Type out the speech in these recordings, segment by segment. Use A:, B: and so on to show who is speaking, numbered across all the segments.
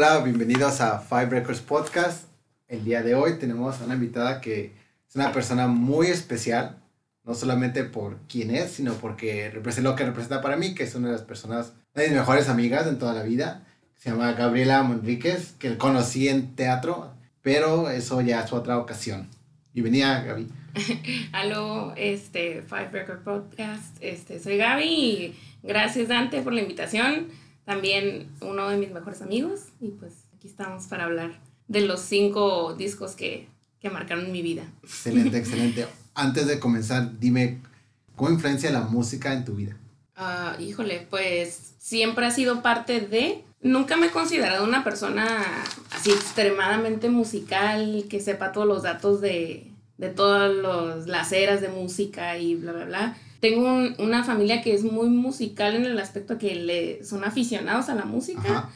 A: Hola, bienvenidos a Five Records Podcast. El día de hoy tenemos a una invitada que es una persona muy especial, no solamente por quién es, sino porque representa lo que representa para mí, que es una de las personas, una de mis mejores amigas en toda la vida. Se llama Gabriela Monríquez, que conocí en teatro, pero eso ya es otra ocasión. Bienvenida, Gaby.
B: Aló, este, Five Record Podcast. Este, soy Gaby y gracias, Dante, por la invitación. También uno de mis mejores amigos. Y pues aquí estamos para hablar de los cinco discos que, que marcaron mi vida.
A: Excelente, excelente. Antes de comenzar, dime, ¿cómo influencia la música en tu vida?
B: Ah, híjole, pues siempre ha sido parte de... Nunca me he considerado una persona así extremadamente musical, que sepa todos los datos de, de todas las eras de música y bla, bla, bla. Tengo una familia que es muy musical en el aspecto que le, son aficionados a la música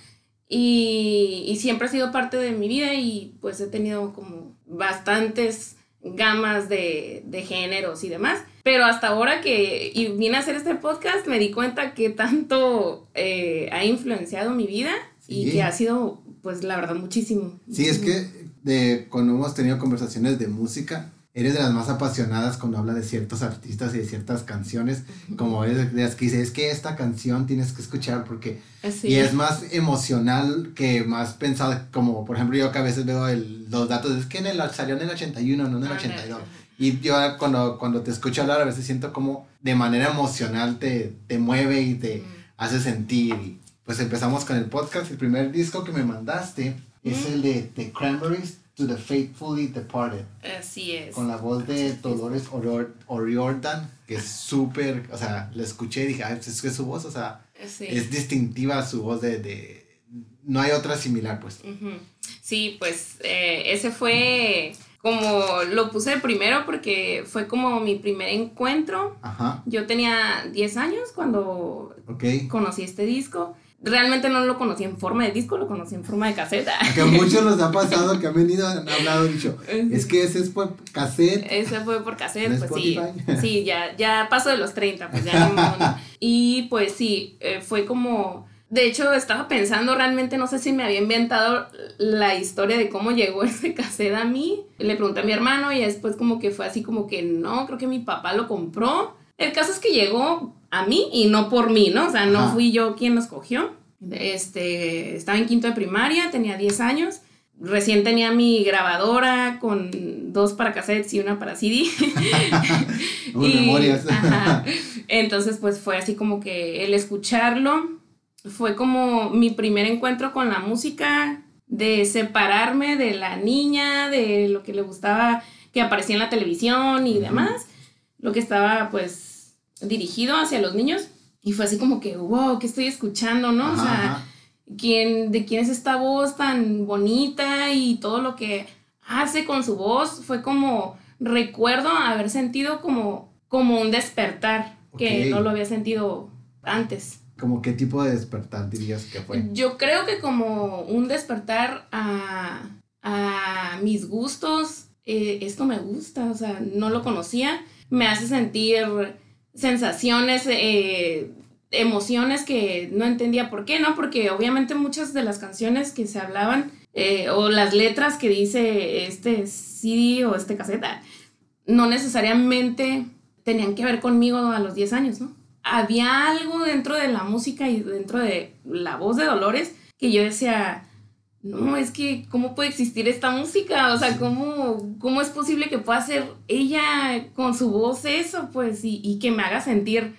B: y, y, siempre ha sido parte de mi vida y pues he tenido como bastantes gamas de, de géneros y demás. Pero hasta ahora que y vine a hacer este podcast me di cuenta que tanto eh, ha influenciado mi vida y que ha sido pues la verdad muchísimo.
A: Sí, es que de cuando hemos tenido conversaciones de música, eres de las más apasionadas cuando habla de ciertos artistas y de ciertas canciones, como eres de las que dices, es que esta canción tienes que escuchar porque... Y es más emocional que más pensado, como por ejemplo yo que a veces veo el, los datos, es que en el, salió en el 81, no en el 82. Y yo cuando, cuando te escucho hablar a veces siento como de manera emocional te, te mueve y te hace sentir. Y pues empezamos con el podcast. El primer disco que me mandaste es el de The Cranberries to the Faithfully Departed.
B: Así es.
A: Con la voz de Dolores O'Riordan, que es súper, o sea, la escuché y dije, pues es que su voz, o sea, es distintiva su voz de, de, no hay otra similar, pues.
B: Sí, pues eh, ese fue como lo puse primero porque fue como mi primer encuentro. Ajá. Yo tenía 10 años cuando conocí este disco realmente no lo conocí en forma de disco, lo conocí en forma de caseta.
A: Que a muchos nos ha pasado que han venido, han hablado, dicho, es que ese es por cassette.
B: Ese fue por cassette, pues sí. Sí, ya, ya paso de los 30, pues ya no, Y pues sí, eh, fue como... De hecho, estaba pensando realmente, no sé si me había inventado la historia de cómo llegó ese cassette a mí. Le pregunté a mi hermano y después como que fue así como que no, creo que mi papá lo compró. El caso es que llegó a mí y no por mí, ¿no? O sea, no fui yo quien los cogió. Este, estaba en quinto de primaria, tenía 10 años. Recién tenía mi grabadora con dos para cassettes y una para CD. memorias. Entonces, pues fue así como que el escucharlo fue como mi primer encuentro con la música, de separarme de la niña, de lo que le gustaba que aparecía en la televisión y demás, lo que estaba pues dirigido hacia los niños y fue así como que, wow, ¿qué estoy escuchando, no? o sea, ¿quién, ¿de quién es esta voz tan bonita y todo lo que hace con su voz? Fue como, recuerdo haber sentido como, como un despertar que no lo había sentido antes.
A: ¿Como qué tipo de despertar dirías que fue?
B: Yo creo que como un despertar a, a mis gustos, eh, esto me gusta, o sea, no lo conocía, me hace sentir sensaciones, eh, emociones que no entendía por qué, ¿no? Porque obviamente muchas de las canciones que se hablaban eh, o las letras que dice este CD o este caseta no necesariamente tenían que ver conmigo a los 10 años, ¿no? Había algo dentro de la música y dentro de la voz de Dolores que yo decía, no, es que, ¿cómo puede existir esta música? O sea, ¿cómo, cómo es posible que pueda hacer ella con su voz eso? Pues, y, y, que me haga sentir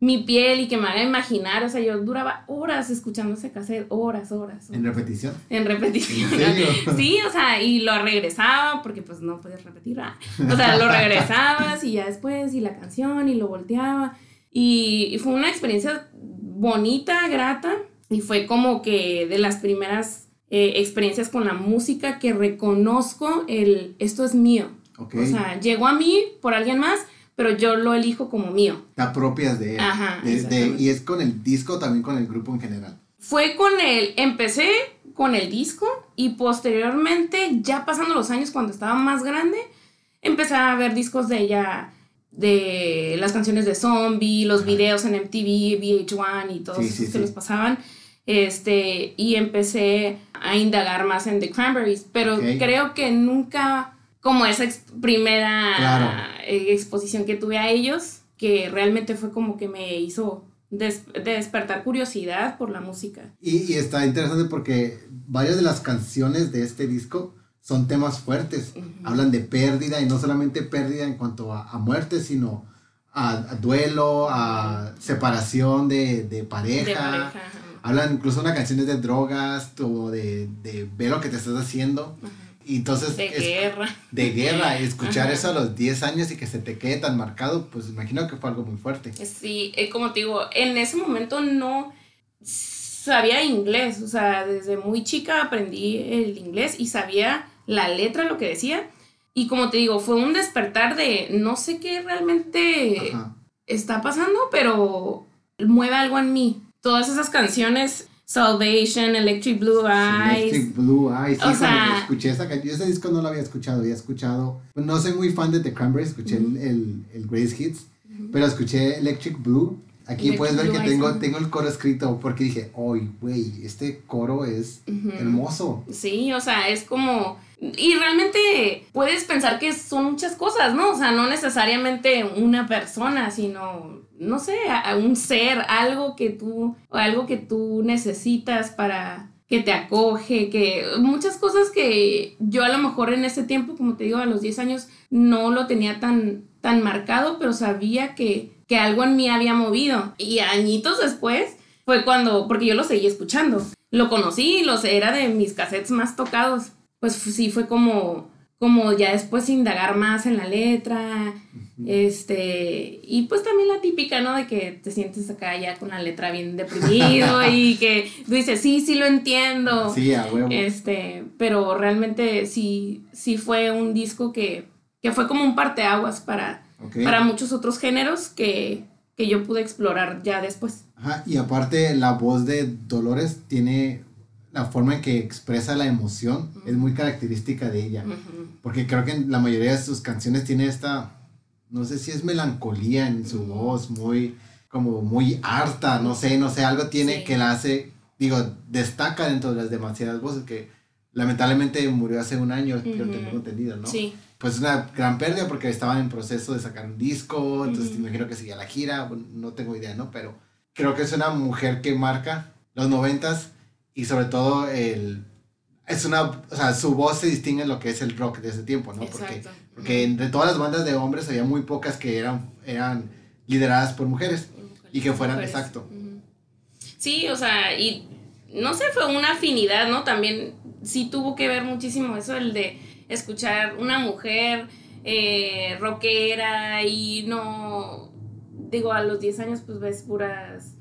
B: mi piel y que me haga imaginar. O sea, yo duraba horas escuchando ese cassette, horas, horas.
A: ¿En repetición?
B: En repetición. Sí, o sea, y lo regresaba, porque pues no puedes repetir. O sea, lo regresabas y ya después, y la canción, y lo volteaba. Y, y fue una experiencia bonita, grata, y fue como que de las primeras eh, experiencias con la música que reconozco el esto es mío. O sea, llegó a mí por alguien más, pero yo lo elijo como mío.
A: Te apropias de él. Ajá. y es con el disco, también con el grupo en general.
B: Fue con el, empecé con el disco y posteriormente, ya pasando los años cuando estaba más grande, empecé a ver discos de ella, de las canciones de Zombie, los videos en MTV, VH1 y todos esos que los pasaban. Este, y empecé a indagar más en The Cranberries, pero creo que nunca como esa primera exposición que tuve a ellos, que realmente fue como que me hizo despertar curiosidad por la música.
A: Y, está interesante porque varias de las canciones de este disco son temas fuertes, hablan de pérdida y no solamente pérdida en cuanto a, muerte, sino a, duelo, a separación de, pareja. Hablan incluso una canciones de drogas o de, de ver lo que te estás haciendo. Y entonces...
B: De guerra.
A: De guerra. Escuchar eso a los 10 años y que se te quede tan marcado, pues imagino que fue algo muy fuerte.
B: Sí, eh, como te digo, en ese momento no sabía inglés. O sea, desde muy chica aprendí el inglés y sabía la letra, lo que decía. Y como te digo, fue un despertar de no sé qué realmente está pasando, pero mueve algo en mí. Todas esas canciones Salvation, Electric Blue Eyes.
A: Electric Blue Eyes. Sí, o sea, escuché esa canción. Ese disco no lo había escuchado. Había escuchado. No soy muy fan de The Cranberries. Escuché el, el, Grace Hits. Pero escuché Electric Blue. Aquí puedes ver que tengo, tengo el coro escrito porque dije, ¡ay, güey! Este coro es hermoso.
B: Sí, o sea, es como. Y realmente puedes pensar que son muchas cosas, ¿no? O sea, no necesariamente una persona, sino no sé, a, un ser, algo que tú, algo que tú necesitas para que te acoge, que muchas cosas que yo a lo mejor en ese tiempo, como te digo, a los 10 años no lo tenía tan, tan marcado, pero sabía que, que algo en mí había movido. Y añitos después fue cuando, porque yo lo seguí escuchando, lo conocí, lo sé, era de mis cassettes más tocados. Pues sí, fue como, como ya después indagar más en la letra, este, y pues también la típica, ¿no? De que te sientes acá ya con la letra bien deprimido y que tú dices, sí, sí lo entiendo.
A: Sí, a huevo.
B: Este, pero realmente sí, sí fue un disco que, que fue como un parteaguas para, para muchos otros géneros que, que yo pude explorar ya después.
A: Ajá, y aparte la voz de Dolores tiene la forma en que expresa la emoción es muy característica de ella. Porque creo que la mayoría de sus canciones tiene esta, no sé si es melancolía en su voz, muy, como muy harta, no sé, no sé, algo tiene que la hace, digo, destaca dentro de las demasiadas voces que lamentablemente murió hace un año, pero tengo entendido, ¿no? Sí. Pues una gran pérdida porque estaban en proceso de sacar un disco, entonces me imagino que seguía la gira, no tengo idea, ¿no? Pero creo que es una mujer que marca los noventas y sobre todo el es una, o sea, su voz se distingue en lo que es el rock de ese tiempo, ¿no? Porque, porque entre todas las bandas de hombres había muy pocas que eran, eran lideradas por mujeres y que fueran, exacto.
B: Sí, o sea, y no sé, fue una afinidad, ¿no? También sí tuvo que ver muchísimo eso, el de escuchar una mujer eh, rockera y no, digo, a los 10 años pues ves puras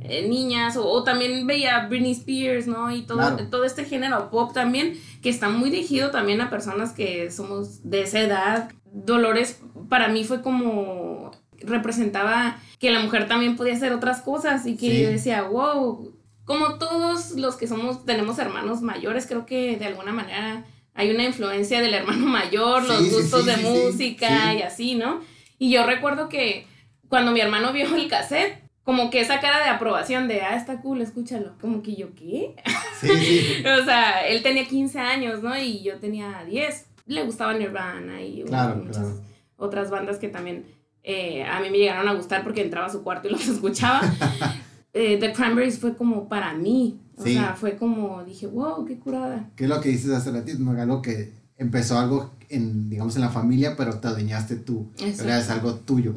B: eh, niñas, o, también veía Britney Spears, ¿no? Y todo, todo este género pop también, que está muy dirigido también a personas que somos de esa edad. Dolores para mí fue como representaba que la mujer también podía hacer otras cosas y que yo decía, wow, como todos los que somos, tenemos hermanos mayores, creo que de alguna manera hay una influencia del hermano mayor, los gustos de música y así, ¿no? Y yo recuerdo que cuando mi hermano vio el cassette, como que esa cara de aprobación de, ah, está cool, escúchalo. Como que yo, ¿qué? O sea, él tenía 15 años, ¿no? Y yo tenía 10. Le gustaba Nirvana y muchas otras bandas que también eh, a mí me llegaron a gustar porque entraba a su cuarto y los escuchaba. Eh, The Cranberries fue como para mí. O sea, fue como, dije, wow, qué curada.
A: ¿Qué es lo que dices hace ratito? Algo que empezó algo en, digamos, en la familia, pero te adueñaste tú. Era es algo tuyo.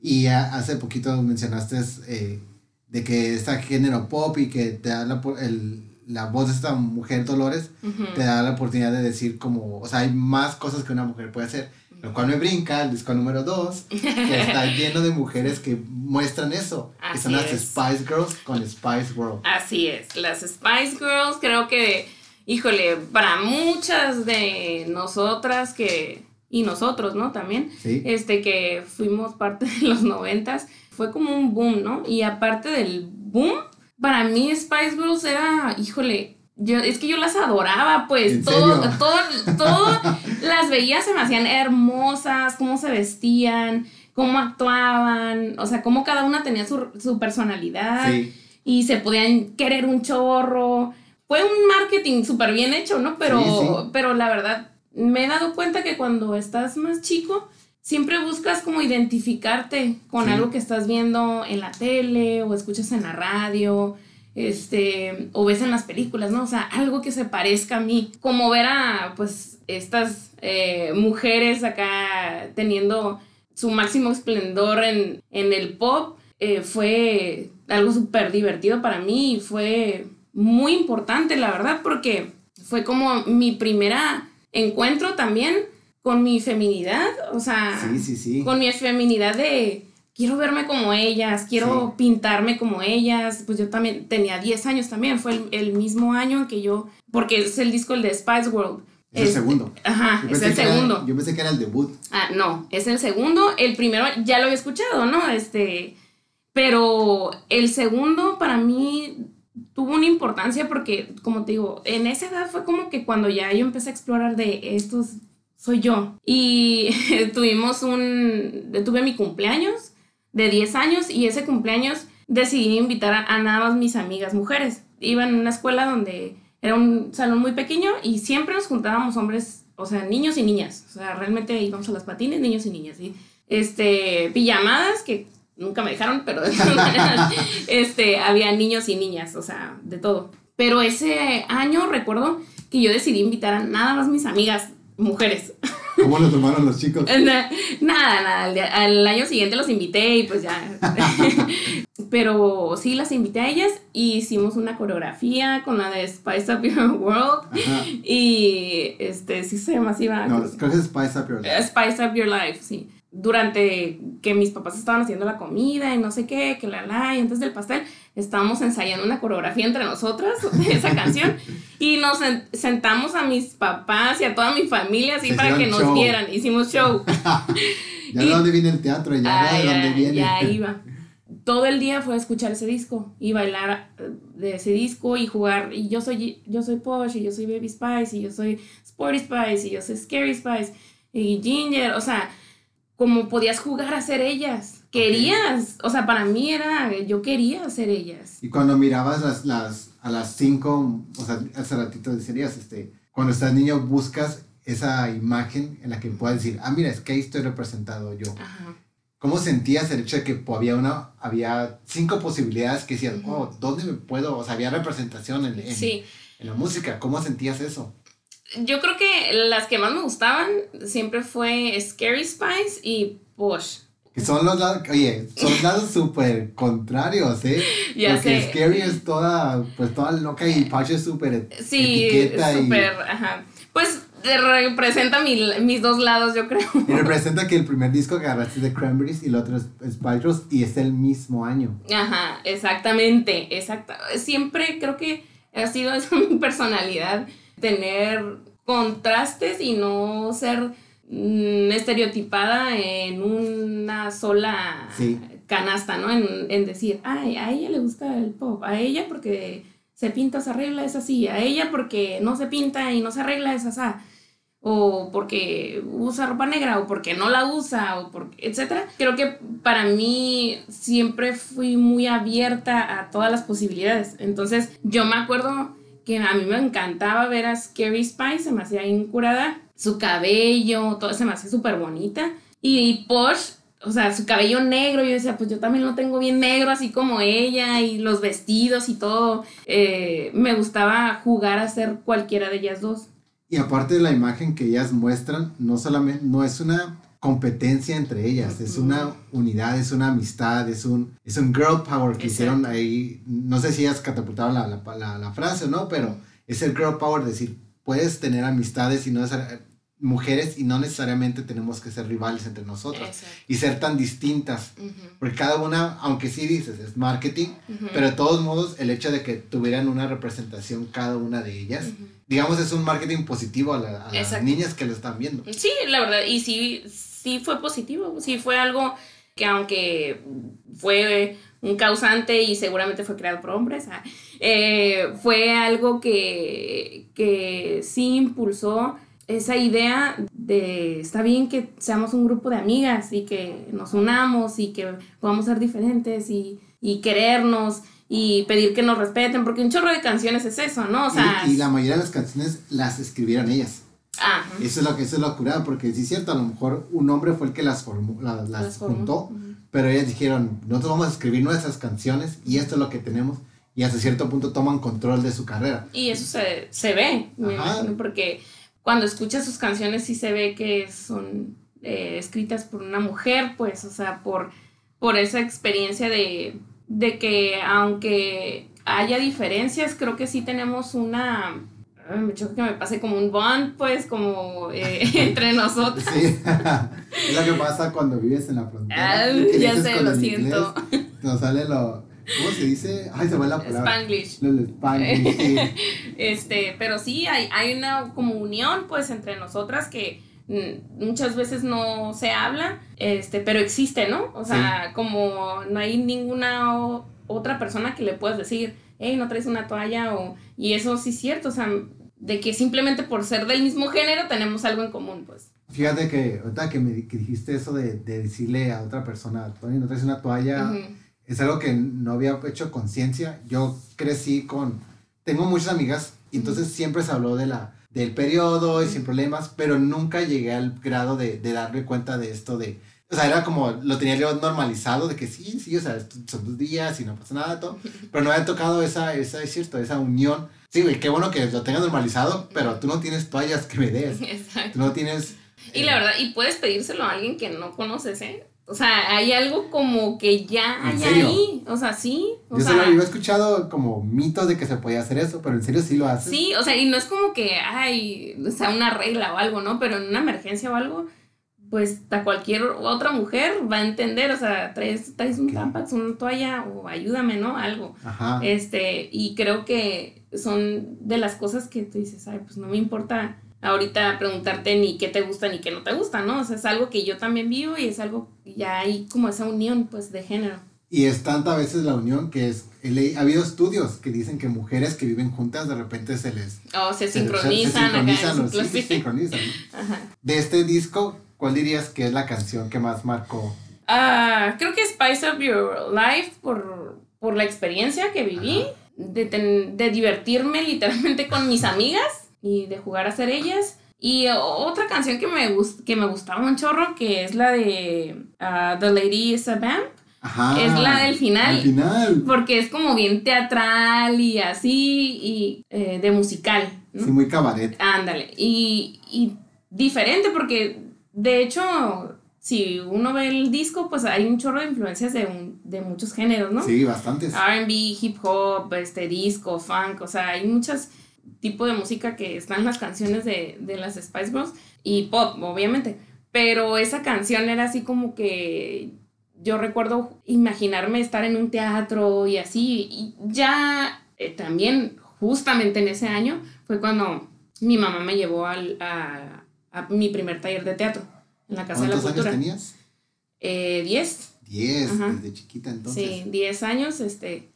A: Y hace poquito mencionaste eh, de que está género pop y que te da la, el, la voz de esta mujer Dolores, te da la oportunidad de decir como, o sea, hay más cosas que una mujer puede hacer. Lo cual me brinca el disco número 2, que está lleno de mujeres que muestran eso. que son las Spice Girls con Spice World.
B: Así es, las Spice Girls creo que, híjole, para muchas de nosotras que y nosotros, ¿no? También, este, que fuimos parte de los noventas, fue como un boom, ¿no? Y aparte del boom, para mí Spice Girls era, híjole, yo, es que yo las adoraba, pues, todo, todo, todo, las veía, se me hacían hermosas, cómo se vestían, cómo actuaban, o sea, cómo cada una tenía su, su personalidad. y se podían querer un chorro. Fue un marketing súper bien hecho, ¿no? Pero, pero la verdad, me he dado cuenta que cuando estás más chico, siempre buscas como identificarte con algo que estás viendo en la tele o escuchas en la radio este, o ves en las películas, ¿no? O sea, algo que se parezca a mí, como ver a, pues, estas eh, mujeres acá teniendo su máximo esplendor en, el pop, eh, fue algo súper divertido para mí y fue muy importante, la verdad, porque fue como mi primera encuentro también con mi feminidad, o sea, con mi feminidad de quiero verme como ellas, quiero pintarme como ellas. Pues yo también tenía 10 años también, fue el, mismo año en que yo, porque es el disco el de Spice World.
A: Es el segundo.
B: Ajá, es el segundo.
A: yo pensé que era el debut.
B: Ah, no, es el segundo. El primero ya lo había escuchado, ¿no? Este, pero el segundo para mí tuvo una importancia porque, como te digo, en esa edad fue como que cuando ya yo empecé a explorar de estos soy yo. Y tuvimos un, tuve mi cumpleaños de 10 años y ese cumpleaños decidí invitar a, nada más mis amigas mujeres. Iba en una escuela donde era un salón muy pequeño y siempre nos juntábamos hombres, o sea, niños y niñas. O sea, realmente íbamos a las patines, niños y niñas. ¿sí? Este, pijamadas que nunca me dejaron, pero de todas maneras, este, había niños y niñas, o sea, de todo. Pero ese año recuerdo que yo decidí invitar a nada más mis amigas mujeres.
A: ¿Cómo lo tomaron los chicos?
B: nada, nada. Al, año siguiente los invité y pues ya. Pero sí las invité a ellas y hicimos una coreografía con la de Spice Up Your World. Y este, sí se llama así.
A: No, creo que es Spice Up Your Life.
B: Spice Up Your Life, sí durante que mis papás estaban haciendo la comida y no sé qué, que la la, y antes del pastel, estábamos ensayando una coreografía entre nosotras de esa canción y nos sentamos a mis papás y a toda mi familia así para que nos vieran, hicimos show.
A: ya de dónde viene el teatro, ya de dónde viene.
B: Ya iba. Todo el día fue a escuchar ese disco y bailar eh, de ese disco y jugar. Y yo soy, yo soy Posh y yo soy Baby Spice y yo soy Sporty Spice y yo soy Scary Spice y Ginger. O sea, como podías jugar a ser ellas. Querías, o sea, para mí era, yo quería ser ellas.
A: Y cuando mirabas las, las, a las cinco, o sea, hace ratito decías, este, cuando estás niño buscas esa imagen en la que puedas decir, ah, mira, es que ahí estoy representado yo. Ajá. ¿Cómo sentías el hecho de que había una, había cinco posibilidades que decías, oh, ¿dónde me puedo? O sea, había representación en, en, en la música. ¿Cómo sentías eso?
B: yo creo que las que más me gustaban siempre fue Scary Spice y Posh.
A: Que son los lados, oye, son lados súper contrarios, ¿eh? Ya Porque Scary es toda, pues toda loca y Posh es súper
B: Sí, súper, ajá. Pues representa mis dos lados, yo creo.
A: Y representa que el primer disco que agarraste es de Cranberries y el otro es, Spice y es el mismo año.
B: Ajá, exactamente, exacto. Siempre creo que ha sido esa mi personalidad tener contrastes y no ser estereotipada en una sola canasta, ¿no? En, decir, ay, a ella le gusta el pop, a ella porque se pinta, se arregla, es así, a ella porque no se pinta y no se arregla, es así, o porque usa ropa negra, o porque no la usa, o porque, etcétera. Creo que para mí siempre fui muy abierta a todas las posibilidades. Entonces, yo me acuerdo que a mí me encantaba ver a Scary Spice, se me hacía incurada, su cabello, todo se me hacía súper bonita. Y Posh, o sea, su cabello negro, yo decía, pues yo también lo tengo bien negro, así como ella, y los vestidos y todo. Eh, me gustaba jugar a ser cualquiera de ellas dos.
A: Y aparte de la imagen que ellas muestran, no solamente, no es una competencia entre ellas, es una unidad, es una amistad, es un, es un girl power que hicieron ahí, no sé si ellas catapultaron la, la, la, frase o no, pero es el girl power, decir, puedes tener amistades y no mujeres y no necesariamente tenemos que ser rivales entre nosotras y ser tan distintas, porque cada una, aunque sí dices, es marketing, pero de todos modos el hecho de que tuvieran una representación cada una de ellas, digamos, es un marketing positivo a, las niñas que lo están viendo.
B: Sí, la verdad, y sí sí fue positivo, sí fue algo que aunque fue un causante y seguramente fue creado por hombres, ah, eh, fue algo que, que sí impulsó esa idea de está bien que seamos un grupo de amigas y que nos unamos y que podamos ser diferentes y, y querernos y pedir que nos respeten, porque un chorro de canciones es eso, ¿no? O sea,
A: y, la mayoría de las canciones las escribieron ellas.
B: Ah,
A: Eso es lo que eso es lo curado, porque sí es cierto, a lo mejor un hombre fue el que las formó, la- las,
B: Las formó,
A: juntó, pero ellas dijeron, nosotros vamos a escribir nuestras canciones y esto es lo que tenemos, y hasta cierto punto toman control de su carrera.
B: Y eso se, se ve, me
A: Ajá.
B: imagino, porque cuando escuchas sus canciones sí se ve que son eh, escritas por una mujer, pues, o sea, por, por esa experiencia de, de que aunque haya diferencias, creo que sí tenemos una... Me choca que me pase como un bond, pues, como eh, entre nosotros.
A: Sí, es lo que pasa cuando vives en la frontera.
B: Ah, ya sé, lo siento.
A: Nos sale lo, ¿cómo se dice? Ay, se va la palabra.
B: Spanglish.
A: Lo del Spanglish, sí.
B: Este, pero sí, hay, hay una como unión, pues, entre nosotras que mm, muchas veces no se habla, este, pero existe, ¿no? O sea, como no hay ninguna o- otra persona que le puedas decir, hey, no traes una toalla, o, y eso sí es cierto, o sea, de que simplemente por ser del mismo género tenemos algo en común, pues.
A: Fíjate que ahorita que me que dijiste eso de, de decirle a otra persona, Tony, no traes una toalla. Es algo que no había hecho conciencia. Yo crecí con, tengo muchas amigas y entonces siempre se habló de la, del periodo y sin problemas, pero nunca llegué al grado de, de darme cuenta de esto de, o sea, era como, lo tenía yo normalizado de que sí, sí, o sea, son dos días y no pasa nada, todo, pero no había tocado esa, esa, es cierto, esa unión. Sí, güey, qué bueno que lo tengas normalizado, pero tú no tienes toallas que me des,
B: Exacto.
A: tú no tienes...
B: Y
A: eh,
B: la verdad, y puedes pedírselo a alguien que no conoces, ¿eh? O sea, hay algo como que ya
A: ¿En
B: hay
A: serio?
B: ahí. O sea, sí. O
A: Yo
B: sea,
A: solo había escuchado como mitos de que se podía hacer eso, pero en serio sí lo haces.
B: Sí, o sea, y no es como que, ay, o sea, una regla o algo, ¿no? Pero en una emergencia o algo, pues a cualquier otra mujer va a entender, o sea, traes, traes un tampax, una toalla o ayúdame, ¿no? Algo.
A: Ajá.
B: Este, y creo que son de las cosas que tú dices, ay, pues no me importa ahorita preguntarte ni qué te gusta ni qué no te gusta, ¿no? O sea, es algo que yo también vivo y es algo, ya hay como esa unión, pues, de género.
A: Y es tanta veces la unión que es. Ha habido estudios que dicen que mujeres que viven juntas de repente se les.
B: O se
A: se- se-
B: sincronizan,
A: se
B: acá en
A: sincronizan, o sí, se sincronizan, ¿no?
B: Ajá.
A: De este disco, ¿cuál dirías que es la canción que más marcó?
B: Ah, creo que Spice Up Your Life por, por la experiencia que viví, de, ten- de divertirme literalmente con mis amigas y de jugar a ser ellas. Y otra canción que me, gust- que me gustaba un chorro, que es la de ah, The Lady is a Vamp,
A: Ajá.
B: Es la del final.
A: Final.
B: porque es como bien teatral y así, y eh, de musical. ¿no?
A: Sí, muy cabaret.
B: Ándale. Y, y diferente porque, de hecho, si uno ve el disco, pues hay un chorro de influencias de, un- de muchos géneros, ¿no?
A: Sí, bastantes.
B: RB, hip hop, este, disco, funk, o sea, hay muchos tipos de música que están las canciones de, de las Spice Girls y pop, obviamente. Pero esa canción era así como que yo recuerdo imaginarme estar en un teatro y así. Y ya eh, también, justamente en ese año, fue cuando mi mamá me llevó al, a, a mi primer taller de teatro en la Casa de la
A: ¿Cuántos años
B: Cultura.
A: tenías?
B: Eh, 10.
A: Diez,
B: Ajá.
A: desde chiquita entonces.
B: Sí, 10 años, este,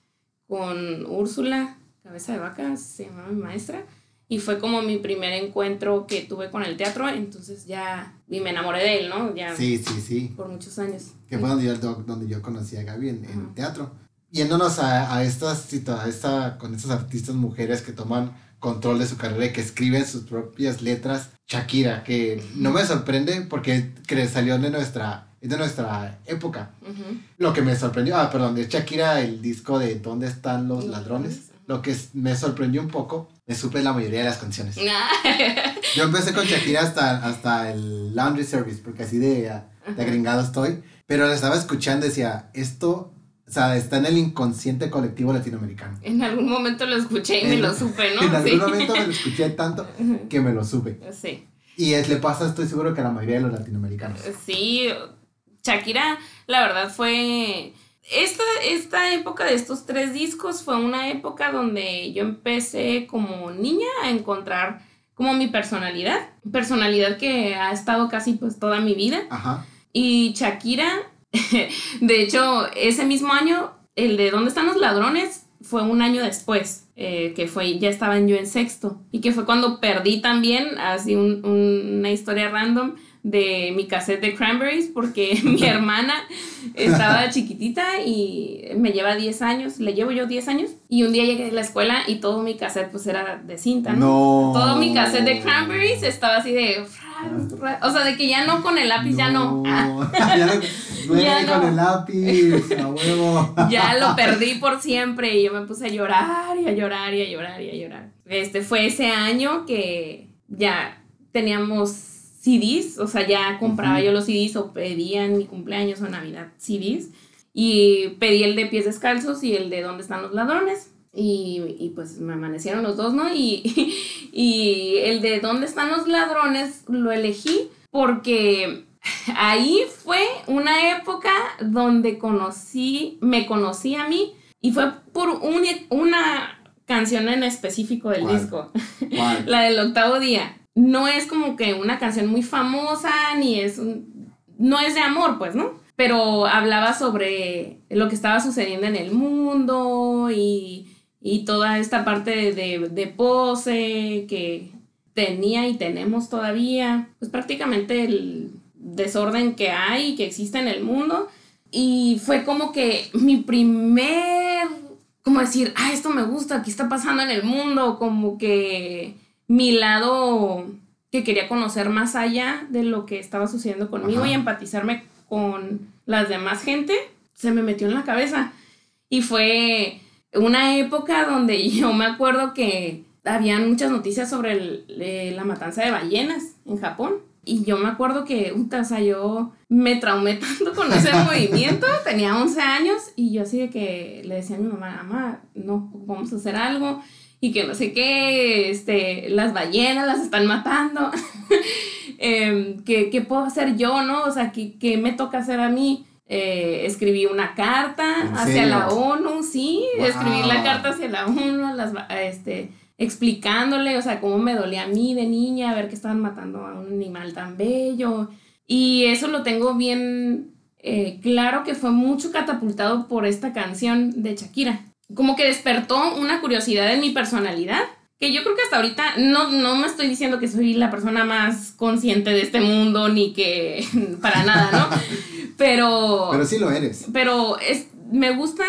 B: con Úrsula, cabeza de vaca, se llamaba mi maestra. Y fue como mi primer encuentro que tuve con el teatro, entonces ya, y me enamoré de él, ¿no? Ya
A: Sí, sí, sí.
B: por muchos años.
A: Que fue donde yo, donde yo conocí a Gaby en, en teatro. Yéndonos a, a estas, a esta, con estas artistas mujeres que toman control de su carrera y que escriben sus propias letras. Shakira, que no me sorprende porque salió de nuestra, es de nuestra época.
B: Ujú.
A: Lo que me sorprendió, ah, perdón, de Shakira, el disco de ¿Dónde están los
B: Los
A: ladrones?
B: ladrones.
A: Lo que me sorprendió un poco, me supe la mayoría de las canciones.
B: Ah,
A: Yo empecé con Shakira hasta, hasta el Laundry Service, porque así de, de agringado estoy. Pero la estaba escuchando y decía, esto, o sea, está en el inconsciente colectivo latinoamericano.
B: en algún momento lo escuché y me
A: En-
B: lo supe, ¿no?
A: En algún
B: Sí.
A: momento me lo escuché tanto que me lo supe.
B: Sí.
A: Y es, le pasa, estoy seguro que a la mayoría de los latinoamericanos.
B: Sí, Shakira, la verdad fue... Esta, esta época de estos tres discos fue una época donde yo empecé como niña a encontrar como mi personalidad, personalidad que ha estado casi pues toda mi vida.
A: Ajá.
B: Y Shakira, de hecho, ese mismo año, el de ¿Dónde están los ladrones? Fue un año después, eh, que fue, ya estaba yo en sexto, y que fue cuando perdí también, así un- un- una historia random, de mi cassette de Cranberries porque mi hermana estaba chiquitita y me lleva 10 años, le llevo yo 10 años y un día llegué a la escuela y todo mi cassette pues era de cinta, ¿no? Todo mi cassette de Cranberries estaba así de... O sea, de que ya no con el lápiz, ya no.
A: ya no, ya con el lápiz, a huevo.
B: ya lo perdí por siempre y yo me puse a llorar y a llorar y a llorar y a llorar. Este fue ese año que ya teníamos CDs, o sea, ya compraba yo los CDs o pedía en mi cumpleaños o Navidad CDs. Y pedí el de pies descalzos y el de dónde están los ladrones. Y, pues me amanecieron los dos, ¿no? Y, y el de dónde están los ladrones lo elegí porque ahí fue una época donde conocí, me conocí a mí y fue por una canción en específico del disco, la del octavo día no es como que una canción muy famosa, ni es no es de amor, pues, ¿no? Pero hablaba sobre lo que estaba sucediendo en el mundo y, toda esta parte de, de, pose que tenía y tenemos todavía, pues prácticamente el desorden que hay y que existe en el mundo. Y fue como que mi primer, como decir, ah, esto me gusta, ¿qué está pasando en el mundo? Como que mi lado que quería conocer más allá de lo que estaba sucediendo conmigo y empatizarme con las demás gente, se me metió en la cabeza. Y fue una época donde yo me acuerdo que habían muchas noticias sobre eh, la matanza de ballenas en Japón. Y yo me acuerdo que, o sea, yo me traumé tanto con ese movimiento, tenía 11 años, y yo así de que le decía a mi mamá, mamá, no, vamos a hacer algo y que no sé qué, este, las ballenas las están matando. Em, ¿qué, puedo hacer yo, no? O sea, ¿qué, me toca hacer a mí? Eh, escribí una carta hacia la ONU, sí, escribí la carta hacia la ONU, las, este, explicándole, o sea, cómo me dolía a mí de niña, ver que estaban matando a un animal tan bello. Y eso lo tengo bien eh, claro que fue mucho catapultado por esta canción de Shakira como que despertó una curiosidad en mi personalidad, que yo creo que hasta ahorita no, no me estoy diciendo que soy la persona más consciente de este mundo, ni que para nada, ¿no? Pero...
A: Pero sí lo eres.
B: Pero es, me gusta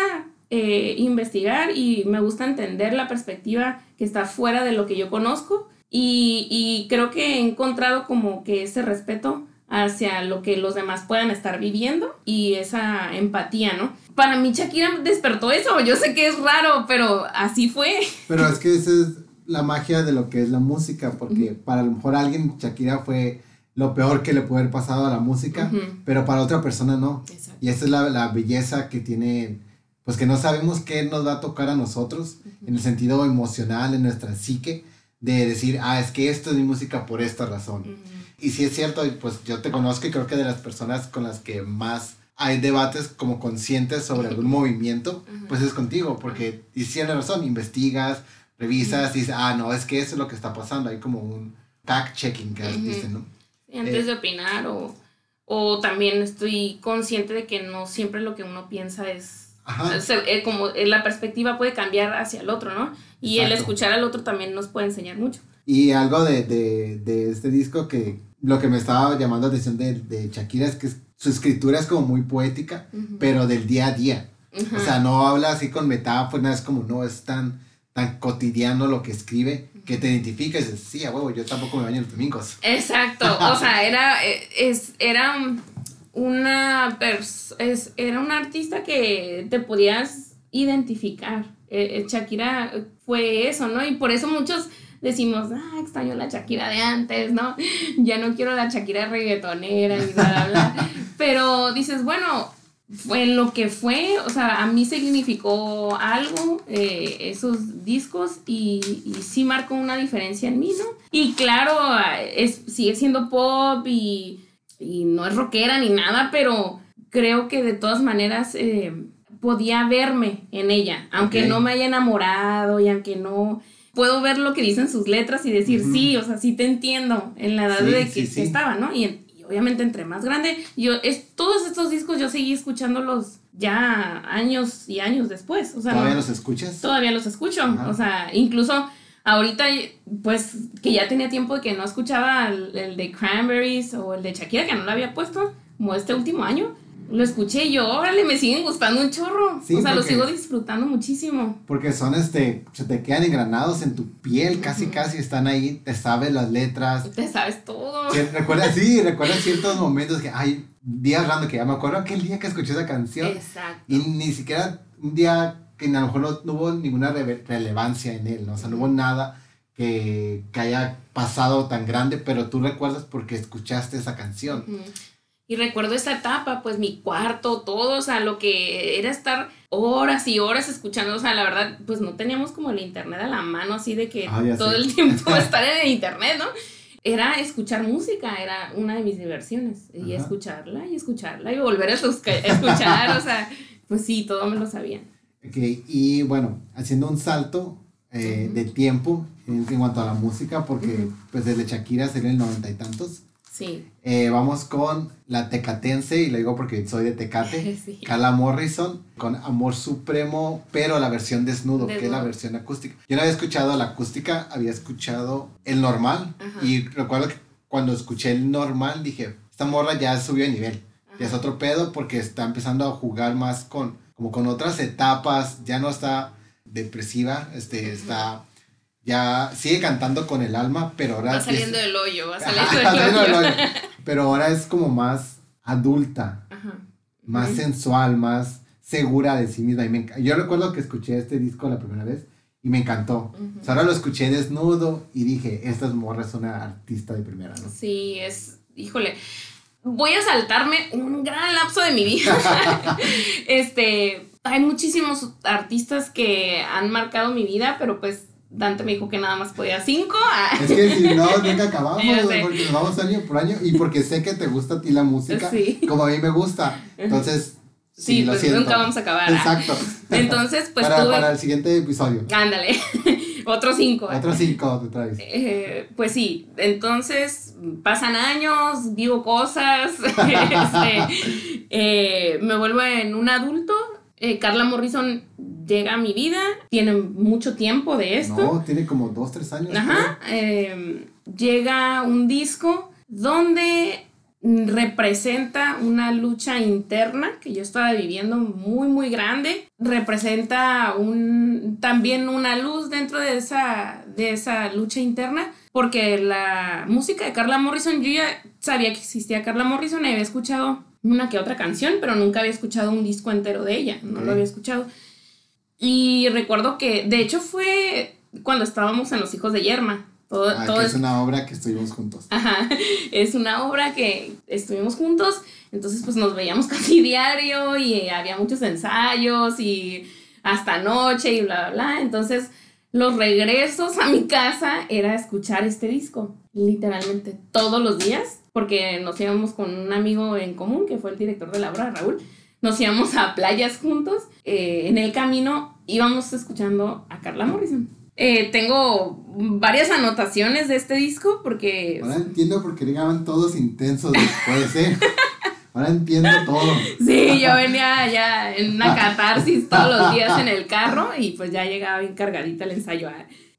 B: eh, investigar y me gusta entender la perspectiva que está fuera de lo que yo conozco y, y creo que he encontrado como que ese respeto hacia lo que los demás puedan estar viviendo y esa empatía, ¿no? Para mí Shakira despertó eso, yo sé que es raro, pero así fue.
A: Pero es que esa es la magia de lo que es la música, porque para lo mejor alguien Shakira fue lo peor que le puede haber pasado a la música, pero para otra persona no. Y esa es la, la, belleza que tiene, pues que no sabemos qué nos va a tocar a nosotros, en el sentido emocional, en nuestra psique, de decir, ah, es que esto es mi música por esta razón. Y si es cierto, pues yo te conozco y creo que de las personas con las que más hay debates como conscientes sobre algún movimiento, pues es contigo, porque y tienes razón, investigas, revisas y dices, ah, no, es que eso es lo que está pasando, hay como un fact-checking que dicen, ¿no?
B: antes de opinar o, o también estoy consciente de que no siempre lo que uno piensa es eh, como eh, la perspectiva puede cambiar hacia el otro, ¿no? Y el escuchar al otro también nos puede enseñar mucho.
A: Y algo de, de, de este disco que lo que me estaba llamando la atención de, de Shakira es que su escritura es como muy poética, pero del día a día. O sea, no habla así con metáforas, es como no es tan, tan cotidiano lo que escribe que te identifica y dices, sí, a huevo, yo tampoco me baño los domingos.
B: Exacto, o sea, era, eh, es, era una, es, era un artista que te podías identificar. Eh, eh, Shakira fue eso, ¿no? Y por eso muchos decimos, ah, extraño la Shakira de antes, ¿no? Ya no quiero la Shakira reggaetonera y bla, bla, bla. Pero dices, bueno, fue lo que fue, o sea, a mí significó algo eh, esos discos y, y, sí marcó una diferencia en mí, ¿no? Y claro, es, sigue siendo pop y, y no es rockera ni nada, pero creo que de todas maneras eh, podía verme en ella, aunque no me haya enamorado y aunque no puedo ver lo que dicen sus letras y decir, sí, o sea, sí te entiendo en la edad de que, estaba, ¿no? Y, obviamente entre más grande, yo, es, todos estos discos yo seguí escuchándolos ya años y años después. O sea,
A: ¿Todavía los escuchas?
B: Todavía los escucho. O sea, incluso Ahorita, pues, que ya tenía tiempo de que no escuchaba el, el de Cranberries o el de Shakira, que no lo había puesto, como este último año lo escuché y yo, órale, me siguen gustando un chorro. o sea, lo sigo disfrutando muchísimo.
A: Porque son, este, se te quedan engranados en tu piel, casi, casi están ahí, te sabes las letras.
B: Te sabes todo.
A: Recuerdas, sí, recuerdas ciertos momentos que, hay días random que ya me acuerdo aquel día que escuché esa canción. Exacto. Y ni siquiera un día que a lo mejor no, hubo ninguna relevancia en él, ¿no? O sea, no hubo nada que, que, haya pasado tan grande, pero tú recuerdas porque escuchaste esa canción.
B: Y recuerdo esa etapa, pues mi cuarto, todo, o sea, lo que era estar horas y horas escuchando, o sea, la verdad, pues no teníamos como el internet a la mano, así de que ah, todo el tiempo estar en el internet, ¿no? Era escuchar música, era una de mis diversiones, y escucharla, y escucharla, y volver a escuchar, o sea, pues sí, todo me lo sabía.
A: Ok, y bueno, haciendo un salto eh, de tiempo en, cuanto a la música, porque pues desde Shakira sería el noventa y tantos. Sí. Eh, vamos con la Tecatense, y lo digo porque soy de Tecate. Carla Morrison con Amor Supremo, pero la versión desnudo, que es la versión acústica. Yo no había escuchado la acústica, había escuchado el normal. Y recuerdo que cuando escuché el normal dije, esta morra ya subió de nivel. Ya es otro pedo porque está empezando a jugar más con, como con otras etapas. Ya no está depresiva, este, está ya sigue cantando con el alma, pero ahora...
B: Va saliendo del hoyo, va saliendo del hoyo.
A: Pero ahora es como más adulta, más sensual, más segura de sí misma. Y Yo recuerdo que escuché este disco la primera vez y me encantó. ahora lo escuché desnudo y dije, esta morra es una artista de primera, ¿no?
B: Sí, es, híjole, voy a saltarme un gran lapso de mi vida. este, hay muchísimos artistas que han marcado mi vida, pero pues Dante me dijo que nada más podía cinco.
A: Es que si no, nunca acabamos, porque nos vamos año por año y porque sé que te gusta a ti la música, como a mí me gusta. Entonces,
B: Sí, pues nunca vamos a acabar. Exacto. Entonces, pues
A: para, para el siguiente episodio.
B: Ándale. Otros cinco.
A: Otros cinco te traes.
B: Eh, pues sí, entonces pasan años, vivo cosas, este, eh, me vuelvo en un adulto. Eh, Carla Morrison llega a mi vida, tiene mucho tiempo de esto.
A: No, tiene como dos, tres años.
B: Ajá. Em, llega un disco donde representa una lucha interna que yo estaba viviendo muy muy grande representa un también una luz dentro de esa de esa lucha interna porque la música de Carla Morrison yo ya sabía que existía Carla Morrison y había escuchado una que otra canción pero nunca había escuchado un disco entero de ella no lo había escuchado y recuerdo que, de hecho, fue cuando estábamos en Los Hijos de Yerma.
A: Todo, ah, todo es una obra que estuvimos juntos.
B: Ajá, es una obra que estuvimos juntos, entonces pues nos veíamos casi diario y había muchos ensayos y hasta noche y bla, bla, bla. Entonces los regresos a mi casa era escuchar este disco, literalmente todos los días, porque nos íbamos con un amigo en común que fue el director de la obra, Raúl nos íbamos a playas juntos. Eh, en el camino íbamos escuchando a Carla Morrison. Eh, tengo varias anotaciones de este disco porque...
A: Ahora entiendo por qué llegaban todos intensos después, ¿eh? Ahora entiendo todo.
B: Sí, yo venía ya en una catarsis todos los días en el carro y pues ya llegaba bien cargadita el ensayo.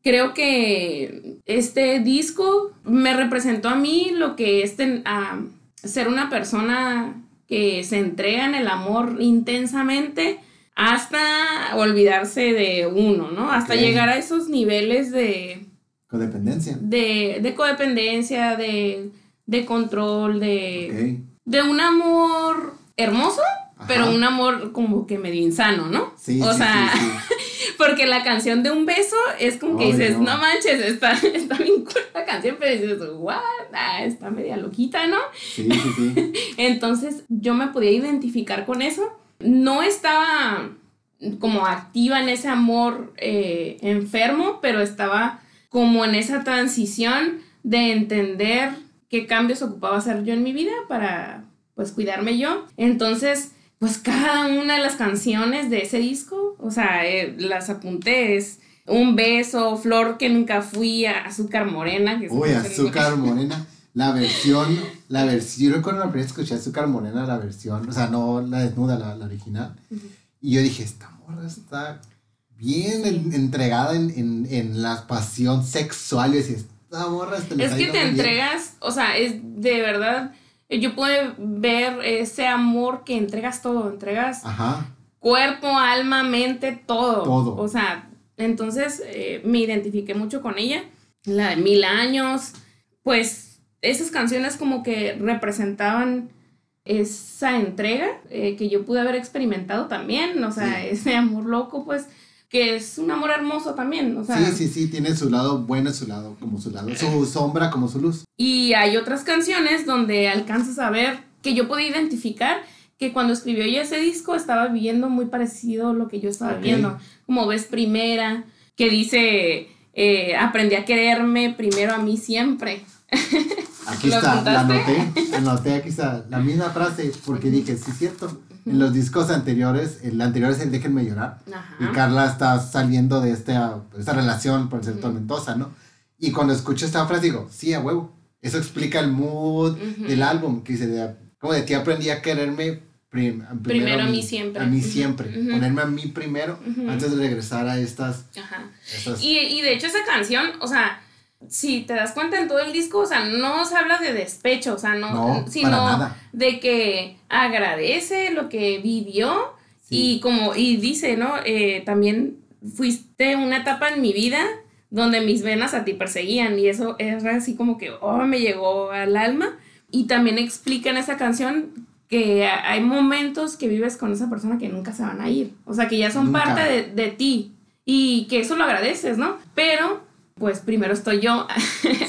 B: Creo que este disco me representó a mí lo que es a ser una persona que se entrega en el amor intensamente hasta olvidarse de uno, ¿no? Hasta llegar a esos niveles de...
A: Codependencia.
B: De, de codependencia, de, de control, de, de un amor hermoso, pero un amor como que medio insano, ¿no? Sí. O sea, porque la canción de un beso es como que dices, no. manches, está, está bien cool la canción, pero dices, what, ah, está media loquita, ¿no? Sí, sí, sí. Entonces yo me podía identificar con eso. No estaba como activa en ese amor eh, enfermo, pero estaba como en esa transición de entender qué cambios ocupaba hacer yo en mi vida para pues cuidarme yo. Entonces, pues cada una de las canciones de ese disco, o sea, eh, las apunté, es Un beso, Flor que nunca fui, Azúcar Morena. Que
A: Uy, Azúcar Morena. La versión, la versión, yo recuerdo la primera escuché Azúcar Morena, la versión, o sea, no la desnuda, la, la original. Y yo dije, esta morra está bien entregada en, en, la pasión sexual. Y decís,
B: Es que te entregas, o sea, es de verdad. Yo puedo ver ese amor que entregas todo, entregas cuerpo, alma, mente, todo. Todo. O sea, entonces eh, me identifiqué mucho con ella. La de Mil Años, pues esas canciones como que representaban esa entrega eh, que yo pude haber experimentado también, o sea, ese amor loco, pues que es un amor hermoso también, o sea.
A: Sí, sí, sí, tiene su lado bueno su lado como su lado, su sombra como su luz.
B: Y hay otras canciones donde alcanzas a ver que yo pude identificar que cuando escribió ella ese disco estaba viviendo muy parecido a lo que yo estaba viendo, como ves primera, que dice, eh, aprendí a quererme primero a mí siempre.
A: Aquí está, la anoté, anoté, aquí está, la misma frase, porque dije, sí es cierto, en los discos anteriores, el anterior es el Déjenme llorar. Y Carla está saliendo de esta, esta relación, por ser tormentosa, ¿no? Y cuando escucho esta frase digo, sí, a huevo. Eso explica el mood del álbum, que dice, como de ti aprendí a quererme
B: primero, a mí siempre.
A: A mí siempre. Ponerme a mí primero antes de regresar a estas. Ajá.
B: Y, y de hecho esa canción, o sea, si te das cuenta en todo el disco, o sea, no se habla de despecho, o sea, no, sino de que agradece lo que vivió y como, y dice, ¿no? Eh, también fuiste una etapa en mi vida donde mis venas a ti perseguían y eso es así como que, oh, me llegó al alma. Y también explica en esa canción que hay momentos que vives con esa persona que nunca se van a ir, o sea, que ya son parte de, de ti y que eso lo agradeces, ¿no? Pero pues primero estoy yo.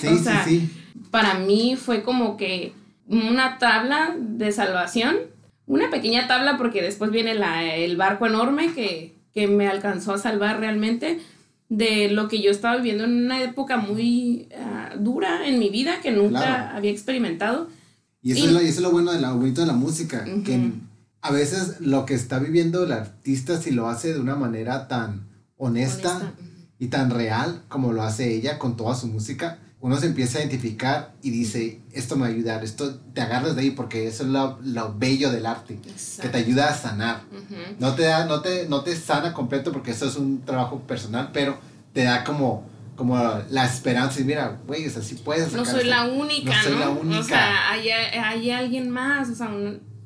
B: Sí, o sea, sí, sí. Para mí fue como que una tabla de salvación, una pequeña tabla porque después viene la, el barco enorme que, que me alcanzó a salvar realmente de lo que yo estaba viviendo en una época muy ah, dura en mi vida que nunca había experimentado.
A: Y eso, es lo, bueno de la, bonito de la música, que a veces lo que está viviendo el artista si lo hace de una manera tan honesta y tan real como lo hace ella con toda su música, uno se empieza a identificar y dice, esto me va a ayudar, esto te agarras de ahí porque eso es lo, lo bello del arte, que te ayuda a sanar. no, te da, no, te, no te sana completo porque eso es un trabajo personal, pero te da como, como la esperanza y mira, güey, o sea, sí puedes.
B: No soy la única, no, soy la única. O sea, hay, hay alguien más, o sea,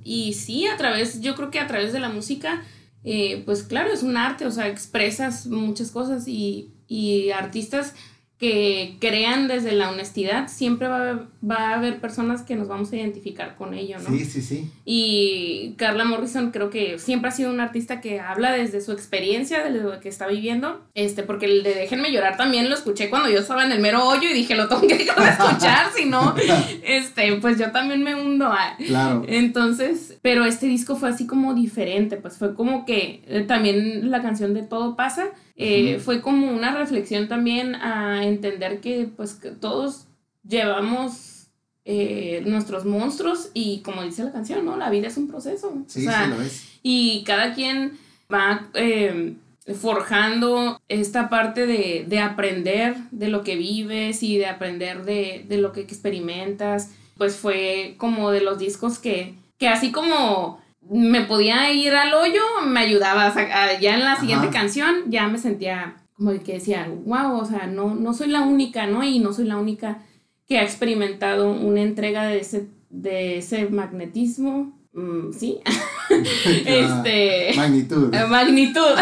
B: y sí, a través, yo creo que a través de la música eh, pues claro, es un arte, o sea, expresas muchas cosas y, y artistas que crean desde la honestidad, siempre va a, haber, va a haber personas que nos vamos a identificar con ello, ¿no?
A: Sí, sí, sí.
B: Y Carla Morrison creo que siempre ha sido una artista que habla desde su experiencia, de lo que está viviendo, este, porque el de Déjenme llorar también lo escuché cuando yo estaba en el mero hoyo y dije, lo tengo que dejar de escuchar, si no, este, pues yo también me hundo. Claro. Entonces, pero este disco fue así como diferente, pues fue como que eh, también la canción de Todo pasa, eh, fue como una reflexión también a entender que pues todos llevamos eh, nuestros monstruos y como dice la canción, ¿no? La vida es un proceso. Sí, sí lo es. Y cada quien va eh, forjando esta parte de, aprender de lo que vives y de aprender de, lo que experimentas. Pues fue como de los discos que, que así como me podía ir al hoyo, me ayudaba. ya en la siguiente canción ya me sentía como que decía, wow, o sea, no, no soy la única, ¿no? Y no soy la única que ha experimentado una entrega de ese, de ese magnetismo. Mm, sí. este.
A: Magnitud.
B: Eh, magnitud.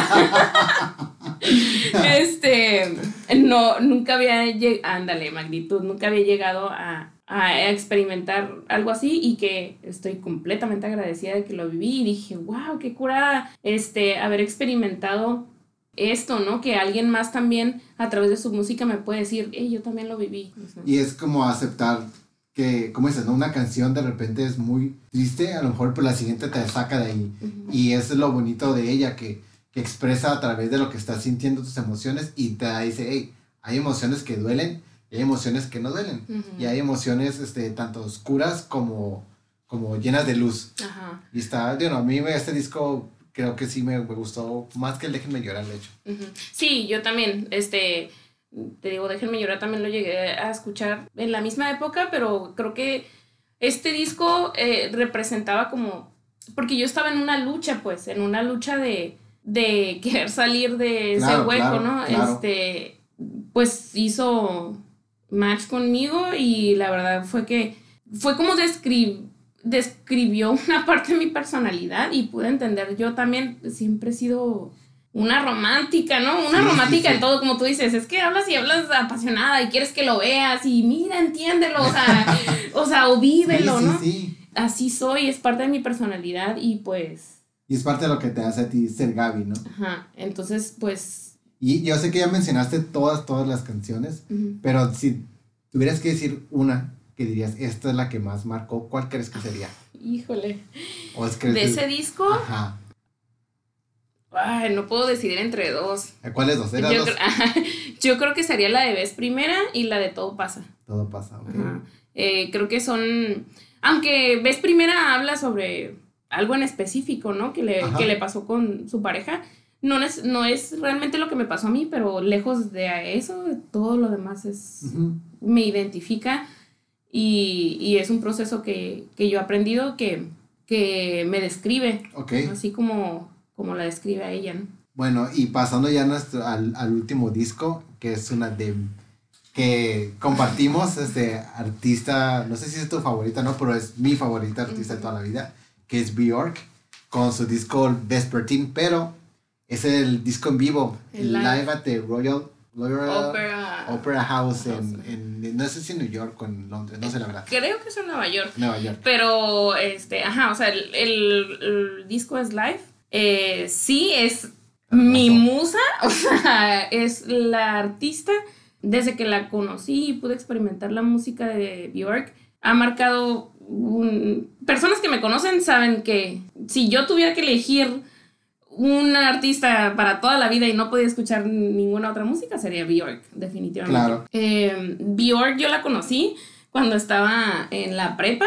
B: este. No, nunca había llegado. Ándale, magnitud. Nunca había llegado a, a experimentar algo así y que estoy completamente agradecida de que lo viví y dije, wow, qué curada este, haber experimentado esto, ¿no? Que alguien más también a través de su música me puede decir, hey, yo también lo viví.
A: Y es como aceptar que, como dices, ¿no? Una canción de repente es muy triste, a lo mejor por la siguiente te saca de ahí. Y eso es lo bonito de ella, que, que expresa a través de lo que estás sintiendo tus emociones y te dice, hey, hay emociones que duelen y hay emociones que no duelen. Y hay emociones este, tanto oscuras como, como llenas de luz. Ajá. Y está, bueno, a mí este disco creo que sí me, gustó más que el Déjenme llorar, de hecho.
B: Sí, yo también, este, te digo, Déjenme llorar también lo llegué a escuchar en la misma época, pero creo que este disco eh, representaba como, porque yo estaba en una lucha, pues, en una lucha de, de querer salir de ese hueco, ¿no? Este, pues hizo match conmigo y la verdad fue que fue como describió una parte de mi personalidad y pude entender, yo también siempre he sido una romántica, ¿no? Una romántica en todo, como tú dices, es que hablas y hablas apasionada y quieres que lo veas y mira, entiéndelo, o sea, o, sea, o vívelo, ¿no? Así soy, es parte de mi personalidad y pues...
A: Y es parte de lo que te hace a ti ser Gaby, ¿no?
B: Ajá, entonces pues...
A: Y yo sé que ya mencionaste todas, todas las canciones, pero si tuvieras que decir una que dirías, esta es la que más marcó, ¿cuál crees que sería?
B: Híjole. ¿De ese disco? Ajá. Ay, no puedo decidir entre dos.
A: ¿Cuáles dos?
B: Yo, dos? Creo, yo creo que sería la de Ves Primera y la de Todo Pasa.
A: Todo Pasa, ok.
B: Eh, creo que son... Aunque Ves Primera habla sobre algo en específico, ¿no? Que le, que le pasó con su pareja. No es, no es realmente lo que me pasó a mí, pero lejos de eso, todo lo demás es... Me identifica y, y, es un proceso que, que yo he aprendido que, que me describe. Así como como la describe a ella, ¿no?
A: Bueno, y pasando ya nuestro, al, al, último disco, que es una de que compartimos, este artista, no sé si es tu favorita, no, pero es mi favorita artista de toda la vida, que es Bjork, con su disco Vespertine, pero es el disco en vivo, el live, at the Royal, Opera, Opera, House en, en, no sé si en New York o en Londres, no sé la verdad.
B: Creo que es en Nueva York.
A: Nueva York.
B: Pero, este, ajá, o sea, el, el disco es live eh, sí, es mi musa, o sea, es la artista. Desde que la conocí y pude experimentar la música de Bjork, ha marcado un... Personas que me conocen saben que si yo tuviera que elegir un artista para toda la vida y no podía escuchar ninguna otra música, sería Bjork, definitivamente. Claro. Eh, Bjork yo la conocí cuando estaba en la prepa.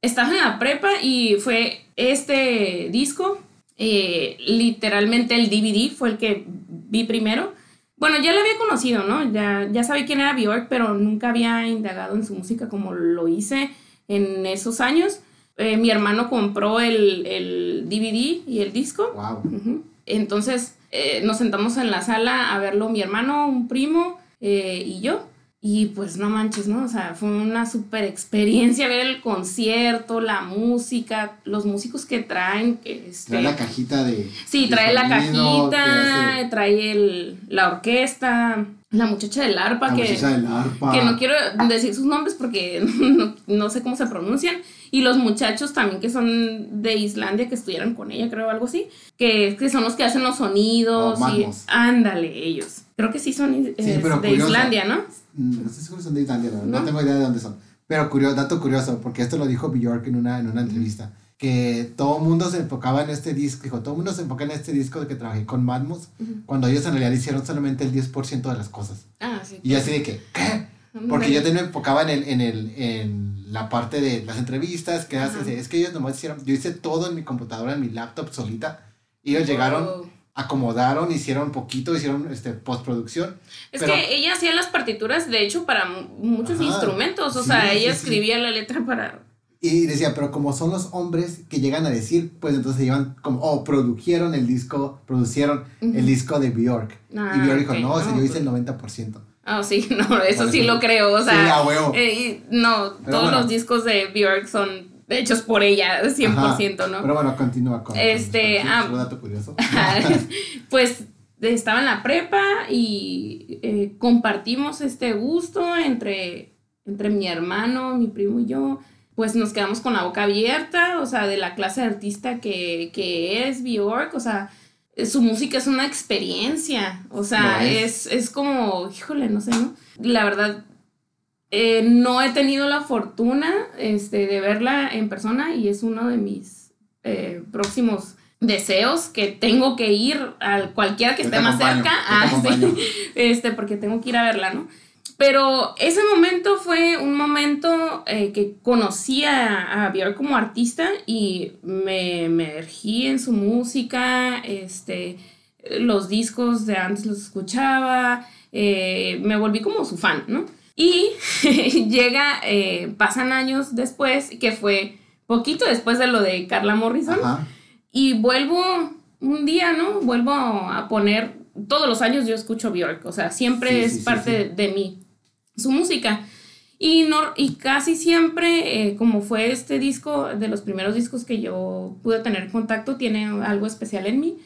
B: Estaba en la prepa y fue este disco eh, literalmente el DVD fue el que vi primero. Bueno, ya lo había conocido, ¿no? Ya, ya sabía quién era Bjork, pero nunca había indagado en su música como lo hice en esos años. Eh, mi hermano compró el, el, DVD y el disco.
A: Wow.
B: Entonces eh, nos sentamos en la sala a verlo mi hermano, un primo y yo. Y pues no manches, ¿no? O sea, fue una super experiencia ver el concierto, la música, los músicos que traen. Este,
A: trae la cajita de.
B: Sí, trae la cajita, trae el, la orquesta, la muchacha del arpa.
A: La
B: que,
A: muchacha del arpa.
B: Que no quiero decir sus nombres porque no, sé cómo se pronuncian. Y los muchachos también que son de Islandia, que estudiaron con ella, creo, algo así. Que, que son los que hacen los sonidos. Oh, y, ándale, ellos. Creo que sí son eh, de Islandia, ¿no?
A: Mm, no sé si son de Islandia, no, tengo idea de dónde son. Pero curioso, dato curioso, porque esto lo dijo Bjork en una, en una entrevista, que todo el mundo se enfocaba en este disco, dijo, todo el mundo se enfoca en este disco de que trabajé con Madmus, cuando ellos en realidad hicieron solamente el 10% de las cosas.
B: Ah, sí.
A: Y así de que, ¿qué? Porque yo me enfocaba en, el, en, el, en la parte de las entrevistas, que hace, es que ellos nomás hicieron, yo hice todo en mi computadora, en mi laptop solita, y ellos llegaron acomodaron, hicieron poquito, hicieron este, postproducción.
B: Es que ella hacía las partituras, de hecho, para muchos instrumentos, o sea, ella escribía la letra para...
A: Y decía, pero como son los hombres que llegan a decir, pues entonces llevan como, oh, produjeron el disco, producieron el disco de Bjork. Ah, y Bjork dijo, no, yo hice el 90%.
B: Ah, sí, no, eso sí lo creo, o sea, eh, no, todos los discos de Bjork son hechos por ella, 100%, ¿no?
A: Pero bueno, continúa con.
B: Este.
A: ah, dato curioso.
B: pues estaba en la prepa y eh, compartimos este gusto entre, entre mi hermano, mi primo y yo. Pues nos quedamos con la boca abierta, o sea, de la clase de artista que, que es Bjork, o sea, su música es una experiencia, o sea, es. es como, híjole, no sé, ¿no? La verdad, eh, no he tenido la fortuna este, de verla en persona y es uno de mis eh, próximos deseos que tengo que ir a cualquiera que esté más cerca, ah, este, porque tengo que ir a verla, ¿no? Pero ese momento fue un momento eh, que conocí a, a Björk como artista y me, emergí en su música, este, los discos de antes los escuchaba, me volví como su fan, ¿no? Y llega, eh, pasan años después, que fue poquito después de lo de Carla Morrison, y vuelvo un día, ¿no? Vuelvo a poner, todos los años yo escucho Bjork, o sea, siempre es parte De, mí, su música. Y, no, y casi siempre, eh, como fue este disco, de los primeros discos que yo pude tener contacto, tiene algo especial en mí.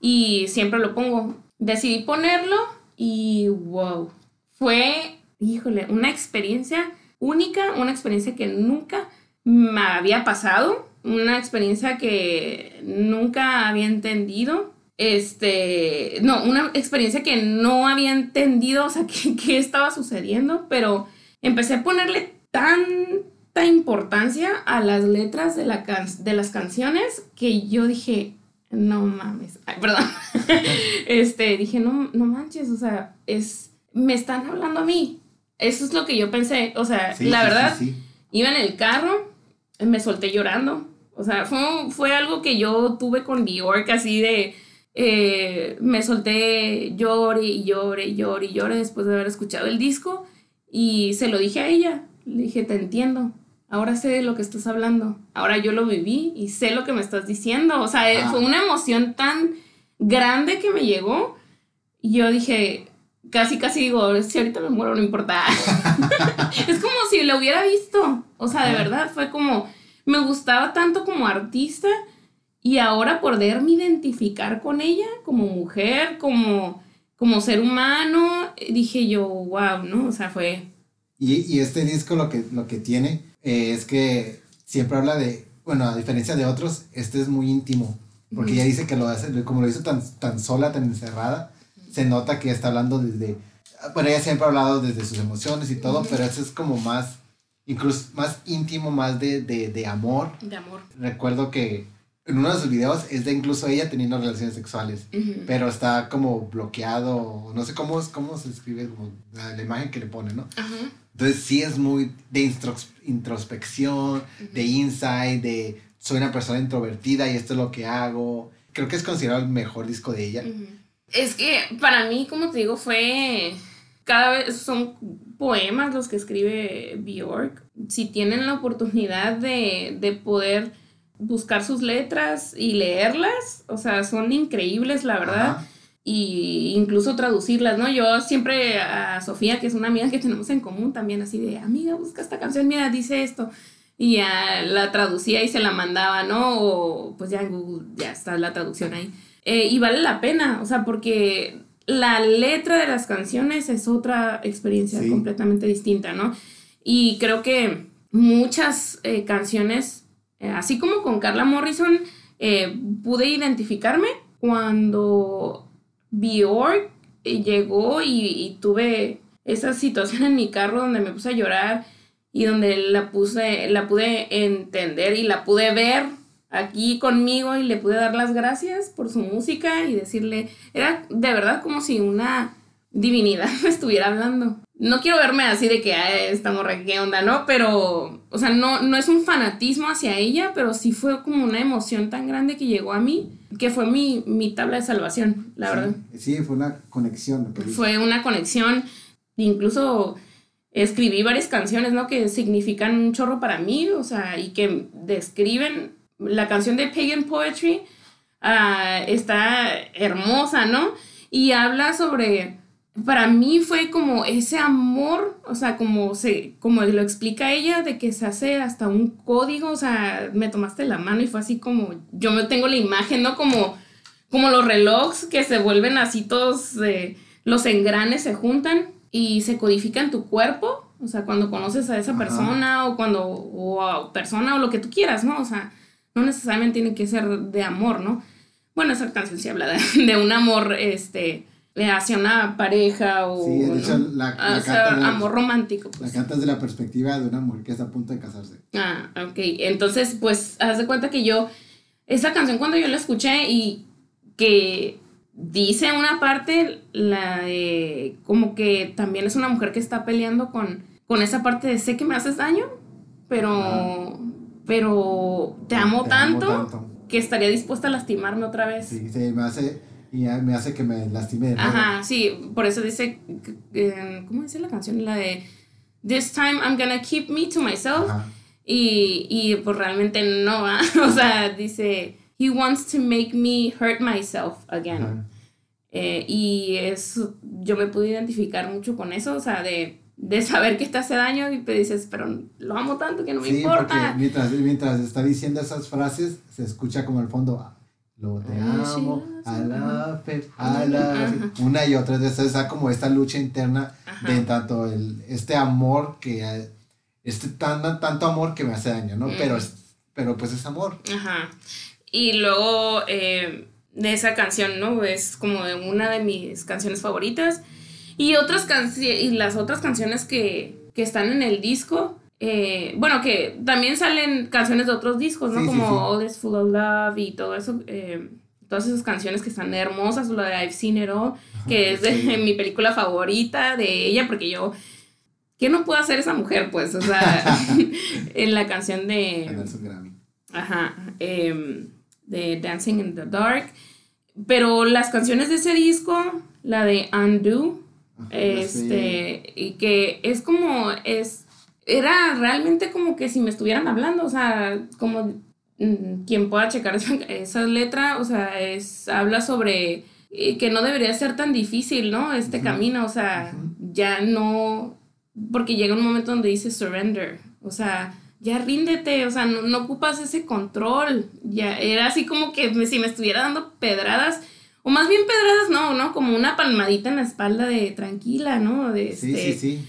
B: Y siempre lo pongo. Decidí ponerlo y wow, fue, híjole, una experiencia única, una experiencia que nunca me había pasado, una experiencia que nunca había entendido. Este, no, una experiencia que no había entendido, o sea, qué estaba sucediendo, pero empecé a ponerle tanta importancia a las letras de, la de las canciones que yo dije, no mames, Ay, perdón, este, dije, no, no manches, o sea, es, me están hablando a mí, eso es lo que yo pensé, o sea, la verdad, iba en el carro, me solté llorando, o sea, fue, fue algo que yo tuve con Bjork así de, eh, me solté llore y llore y llore y llore después de haber escuchado el disco y se lo dije a ella, le dije, te entiendo, ahora sé de lo que estás hablando, ahora yo lo viví y sé lo que me estás diciendo, o sea, eh, fue una emoción tan grande que me llegó y yo dije, casi, casi digo, si ahorita me muero, no importa. es como si lo hubiera visto. O sea, de verdad, fue como, me gustaba tanto como artista y ahora poderme identificar con ella como mujer, como, como ser humano, dije yo, wow, ¿no? O sea, fue...
A: Y, este disco lo que, lo que tiene eh, es que siempre habla de, bueno, a diferencia de otros, este es muy íntimo, porque ella dice que lo hace, como lo hizo tan, tan sola, tan encerrada, se nota que está hablando desde, bueno, ella siempre ha hablado desde sus emociones y todo, pero eso es como más, incluso más íntimo, más de, de, de amor.
B: De amor.
A: Recuerdo que en uno de sus videos es de incluso ella teniendo relaciones sexuales, pero está como bloqueado, no sé cómo, cómo se escribe, como la, imagen que le pone, ¿no? Entonces sí es muy de introspección, de insight, de soy una persona introvertida y esto es lo que hago. Creo que es considerado el mejor disco de ella.
B: Es que para mí, como te digo, fue. Cada vez son poemas los que escribe Bjork. Si tienen la oportunidad de, de poder buscar sus letras y leerlas, o sea, son increíbles, la verdad. Y incluso traducirlas, ¿no? Yo siempre a Sofía, que es una amiga que tenemos en común también, así de, amiga, busca esta canción, mira, dice esto. Y ya la traducía y se la mandaba, ¿no? O pues ya en Google ya está la traducción ahí. Eh, y vale la pena, o sea, porque la letra de las canciones es otra experiencia completamente distinta, ¿no? Y creo que muchas eh, canciones, así como con Carla Morrison, pude identificarme cuando Bjork llegó y, y, tuve esa situación en mi carro donde me puse a llorar y donde la puse, la pude entender y la pude ver aquí conmigo y le pude dar las gracias por su música y decirle, era de verdad como si una divinidad me estuviera hablando. No quiero verme así de que esta morra, ¿qué onda? ¿No? Pero, o sea, no, no es un fanatismo hacia ella, pero sí fue como una emoción tan grande que llegó a mí, que fue mi, mi tabla de salvación, la verdad.
A: Sí, fue una conexión.
B: Fue una conexión, incluso escribí varias canciones, ¿no? Que significan un chorro para mí, o sea, y que describen la canción de Pagan Poetry ah, está hermosa, ¿no? Y habla sobre, para mí fue como ese amor, o sea, como, se, como lo explica ella, de que se hace hasta un código, o sea, me tomaste la mano y fue así como, yo me tengo la imagen, ¿no? Como, como los relojes que se vuelven así todos, eh, los engranes se juntan y se codifican en tu cuerpo, o sea, cuando conoces a esa persona o cuando, o a persona o lo que tú quieras, ¿no? O sea, no necesariamente tiene que ser de amor, ¿no? Bueno, esa canción sí habla de, un amor, este, hacia una pareja o
A: sí, de hecho, la,
B: amor romántico.
A: Pues. La cantas desde la perspectiva de una mujer que está a punto de casarse.
B: Ah, ok. Entonces, pues, haz de cuenta que yo, esa canción cuando yo la escuché y que dice una parte, la de, como que también es una mujer que está peleando con, con esa parte de sé que me haces daño, pero pero te amo, tanto, que estaría dispuesta a lastimarme otra vez.
A: Sí, sí, me hace, y me hace que me lastime.
B: Ajá, sí, por eso dice, ¿cómo dice la canción? La de This time I'm gonna keep me to myself. Y, y pues realmente no va, o sea, dice, he wants to make me hurt myself again. Eh, y es, yo me pude identificar mucho con eso, o sea, de, de saber que te hace daño y te dices, pero lo amo tanto que no me sí, importa.
A: Porque mientras, mientras está diciendo esas frases, se escucha como al fondo, lo te amo, I love it, I love it. Una y otra vez está como esta lucha interna de tanto el, este amor que, este tan, tanto amor que me hace daño, ¿no? Pero, pero pues es amor.
B: Ajá. Y luego, eh, de esa canción, ¿no? Es como de una de mis canciones favoritas. Y otras canciones, y las otras canciones que, que están en el disco, eh, bueno, que también salen canciones de otros discos, ¿no? como All is Full of Love y todo eso. Eh, todas esas canciones que están hermosas, lo de I've Seen It All, que es de mi película favorita de ella, porque yo, ¿qué no puedo hacer esa mujer? Pues, o sea, en la canción de... Ajá. Eh, de Dancing in the Dark. Pero las canciones de ese disco, la de Undo, este, y que es como, es, era realmente como que si me estuvieran hablando, o sea, como mm, quien pueda checar esa, letra, o sea, es, habla sobre eh, que no debería ser tan difícil, ¿no? Este camino, o sea, ya no, porque llega un momento donde dice surrender, o sea, ya ríndete, o sea, no, ocupas ese control. Ya era así como que si me estuviera dando pedradas, o más bien pedradas, no, ¿no? Como una palmadita en la espalda de tranquila, ¿no? De, sí, sí, este, sí.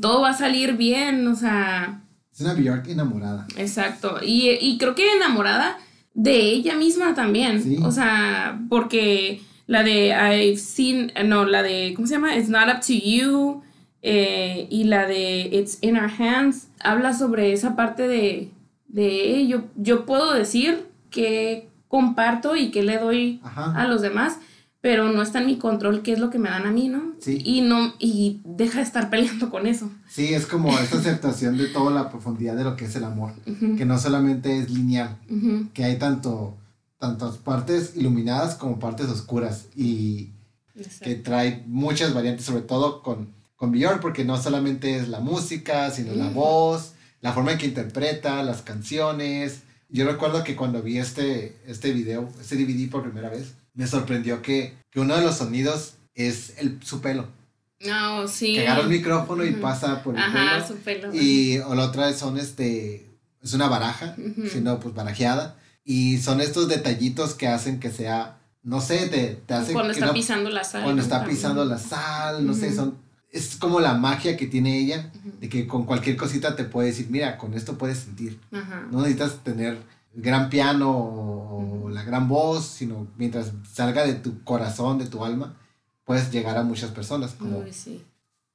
B: Todo va a salir bien, o sea.
A: Es una Bjork enamorada.
B: Exacto. Y, y creo que enamorada de ella misma también. Sí. O sea, porque la de I've seen, no, la de, ¿cómo se llama? It's not up to you. Eh, y la de It's in Our Hands habla sobre esa parte de, de yo, yo puedo decir que comparto y que le doy a los demás, pero no está en mi control qué es lo que me dan a mí, ¿no? Sí. Y, no, y deja de estar peleando con eso.
A: Sí, es como esta aceptación de toda la profundidad de lo que es el amor, que no solamente es lineal, que hay tanto, tantas partes iluminadas como partes oscuras y que trae muchas variantes, sobre todo con con Björk porque no solamente es la música, sino la voz, la forma en que interpreta, las canciones. Yo recuerdo que cuando vi este, este video, este DVD por primera vez, me sorprendió que, que uno de los sonidos es el, su pelo.
B: No, sí.
A: Que agarra el micrófono y pasa por el Ajá, Su pelo. Y o la otra son este, es una baraja, sino pues barajeada. Y son estos detallitos que hacen que sea, no sé, te, te hace...
B: Cuando está pisando la sal.
A: Cuando está pisando la sal, no sé, son es como la magia que tiene ella, de que con cualquier cosita te puede decir, mira, con esto puedes sentir. No necesitas tener gran piano o la gran voz, sino mientras salga de tu corazón, de tu alma, puedes llegar a muchas personas. Como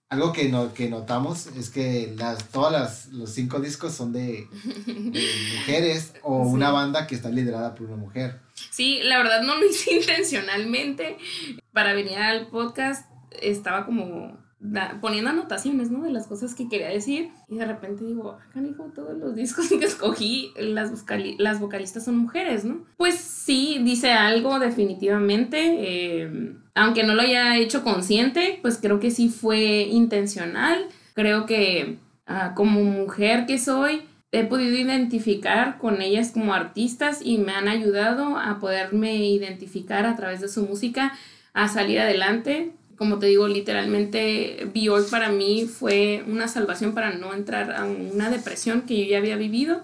A: Algo que, no, que notamos es que las, todas los cinco discos son de, mujeres o una banda que está liderada por una mujer.
B: Sí, la verdad no lo hice intencionalmente. Para venir al podcast estaba como poniendo anotaciones, ¿no? De las cosas que quería decir. Y de repente digo, acá dijo todos los discos que escogí, las, las vocalistas son mujeres, ¿no? Pues sí, dice algo definitivamente. Em, aunque no lo haya hecho consciente, pues creo que sí fue intencional. Creo que ah, como mujer que soy, he podido identificar con ellas como artistas y me han ayudado a poderme identificar a través de su música a salir adelante como te digo, literalmente Bjork para mí fue una salvación para no entrar a una depresión que yo ya había vivido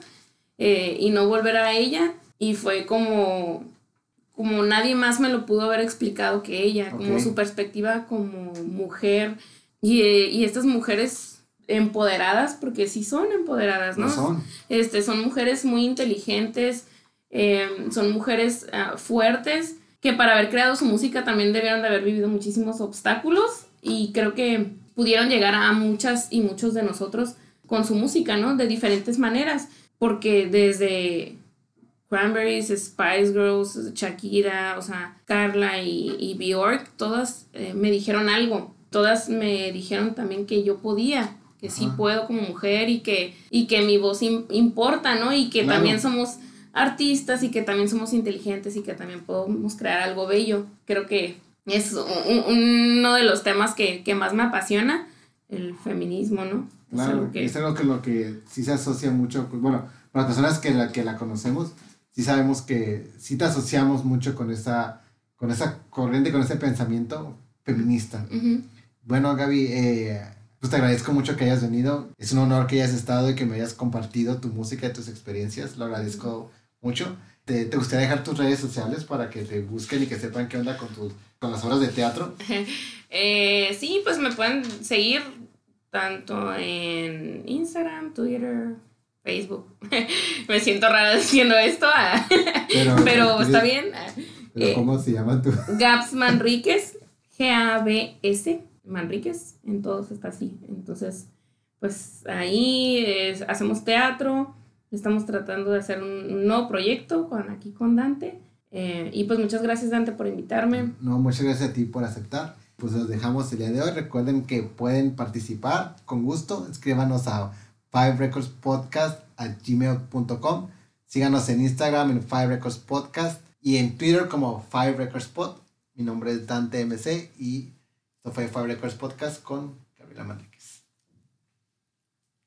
B: eh, y no volver a ella. Y fue como, como nadie más me lo pudo haber explicado que ella, como su perspectiva como mujer. Y, y, estas mujeres empoderadas, porque sí son empoderadas, ¿no? Son. Este, son mujeres muy inteligentes, eh, son mujeres ah, fuertes que para haber creado su música también debieron de haber vivido muchísimos obstáculos y creo que pudieron llegar a muchas y muchos de nosotros con su música, ¿no? De diferentes maneras, porque desde Cranberries, Spice Girls, Shakira, o sea, Carla y, y Bjork, todas eh, me dijeron algo, todas me dijeron también que yo podía, que sí puedo como mujer y que, y que mi voz importa, ¿no? Y que también somos artistas y que también somos inteligentes y que también podemos crear algo bello. Creo que es uno de los temas que, más me apasiona, el feminismo, ¿no?
A: Claro, es algo que, lo que sí se asocia mucho, pues, bueno, para las personas que la, que la conocemos, sí sabemos que sí te asociamos mucho con esa, con esa corriente, con ese pensamiento feminista. Bueno, Gaby, eh, pues te agradezco mucho que hayas venido. Es un honor que hayas estado y que me hayas compartido tu música y tus experiencias. Lo agradezco mucho. ¿Te, ¿Te, gustaría dejar tus redes sociales para que te busquen y que sepan qué onda con, tus, con las obras de teatro?
B: eh, sí, pues me pueden seguir tanto en Instagram, Twitter, Facebook. me siento rara diciendo esto, ah, pero, está bien.
A: ¿Pero ¿Cómo se llama tú?
B: Gaps Manríquez, G-A-B-S, Manríquez, en todos está así. Entonces, pues ahí hacemos teatro, estamos tratando de hacer un, nuevo proyecto con, aquí con Dante. Eh, y pues muchas gracias Dante por invitarme.
A: No, muchas gracias a ti por aceptar pues los dejamos el día de hoy. Recuerden que pueden participar con gusto. Escríbanos a Five Records gmail.com. Síganos en Instagram en Five Records Podcast y en Twitter como Five Records Pod. Mi nombre es Dante MC y esto fue Five Records Podcast con Gabriela Manrique.